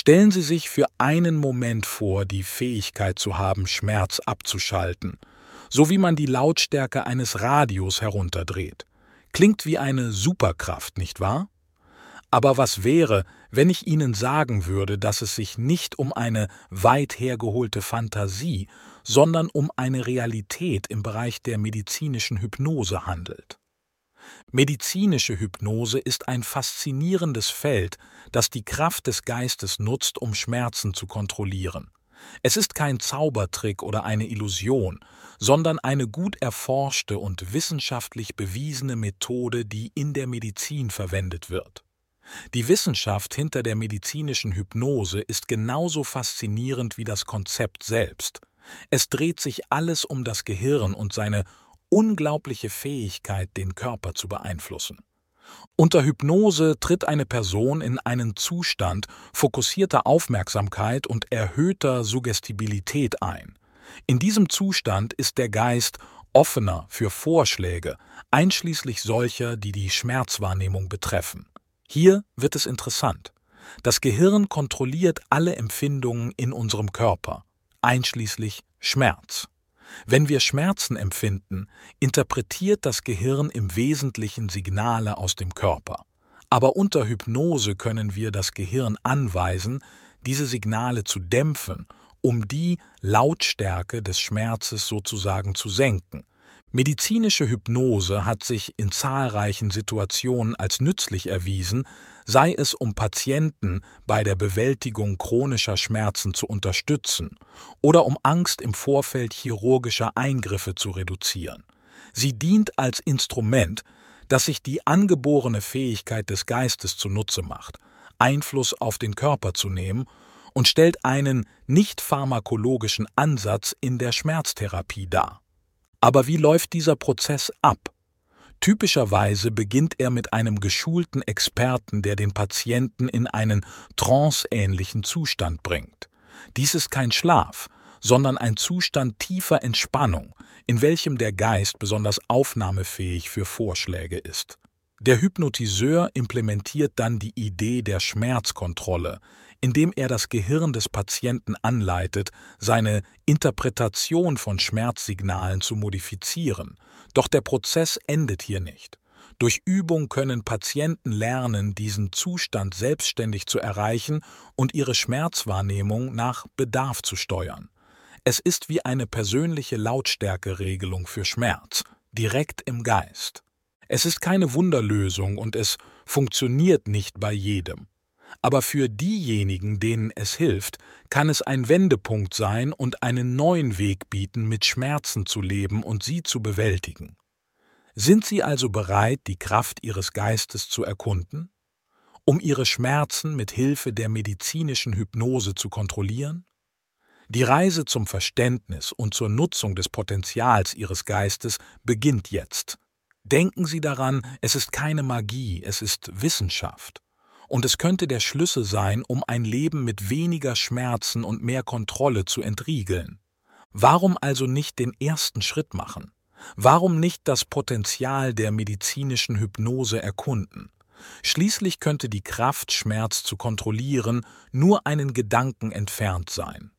Stellen Sie sich für einen Moment vor, die Fähigkeit zu haben, Schmerz abzuschalten, so wie man die Lautstärke eines Radios herunterdreht. Klingt wie eine Superkraft, nicht wahr? Aber was wäre, wenn ich Ihnen sagen würde, dass es sich nicht um eine weit hergeholte Fantasie, sondern um eine Realität im Bereich der medizinischen Hypnose handelt? Medizinische Hypnose ist ein faszinierendes Feld, das die Kraft des Geistes nutzt, um Schmerzen zu kontrollieren. Es ist kein Zaubertrick oder eine Illusion, sondern eine gut erforschte und wissenschaftlich bewiesene Methode, die in der Medizin verwendet wird. Die Wissenschaft hinter der medizinischen Hypnose ist genauso faszinierend wie das Konzept selbst. Es dreht sich alles um das Gehirn und seine unglaubliche Fähigkeit, den Körper zu beeinflussen. Unter Hypnose tritt eine Person in einen Zustand fokussierter Aufmerksamkeit und erhöhter Suggestibilität ein. In diesem Zustand ist der Geist offener für Vorschläge, einschließlich solcher, die die Schmerzwahrnehmung betreffen. Hier wird es interessant. Das Gehirn kontrolliert alle Empfindungen in unserem Körper, einschließlich Schmerz. Wenn wir Schmerzen empfinden, interpretiert das Gehirn im Wesentlichen Signale aus dem Körper. Aber unter Hypnose können wir das Gehirn anweisen, diese Signale zu dämpfen, um die Lautstärke des Schmerzes sozusagen zu senken. Medizinische Hypnose hat sich in zahlreichen Situationen als nützlich erwiesen, sei es um Patienten bei der Bewältigung chronischer Schmerzen zu unterstützen oder um Angst im Vorfeld chirurgischer Eingriffe zu reduzieren. Sie dient als Instrument, das sich die angeborene Fähigkeit des Geistes zunutze macht, Einfluss auf den Körper zu nehmen und stellt einen nicht pharmakologischen Ansatz in der Schmerztherapie dar. Aber wie läuft dieser Prozess ab? Typischerweise beginnt er mit einem geschulten Experten, der den Patienten in einen tranceähnlichen Zustand bringt. Dies ist kein Schlaf, sondern ein Zustand tiefer Entspannung, in welchem der Geist besonders aufnahmefähig für Vorschläge ist. Der Hypnotiseur implementiert dann die Idee der Schmerzkontrolle, indem er das Gehirn des Patienten anleitet, seine Interpretation von Schmerzsignalen zu modifizieren. Doch der Prozess endet hier nicht. Durch Übung können Patienten lernen, diesen Zustand selbstständig zu erreichen und ihre Schmerzwahrnehmung nach Bedarf zu steuern. Es ist wie eine persönliche Lautstärkeregelung für Schmerz, direkt im Geist. Es ist keine Wunderlösung und es funktioniert nicht bei jedem. Aber für diejenigen, denen es hilft, kann es ein Wendepunkt sein und einen neuen Weg bieten, mit Schmerzen zu leben und sie zu bewältigen. Sind Sie also bereit, die Kraft Ihres Geistes zu erkunden? Um Ihre Schmerzen mit Hilfe der medizinischen Hypnose zu kontrollieren? Die Reise zum Verständnis und zur Nutzung des Potenzials Ihres Geistes beginnt jetzt. Denken Sie daran, es ist keine Magie, es ist Wissenschaft und es könnte der Schlüssel sein, um ein Leben mit weniger Schmerzen und mehr Kontrolle zu entriegeln. Warum also nicht den ersten Schritt machen? Warum nicht das Potenzial der medizinischen Hypnose erkunden? Schließlich könnte die Kraft, Schmerz zu kontrollieren, nur einen Gedanken entfernt sein.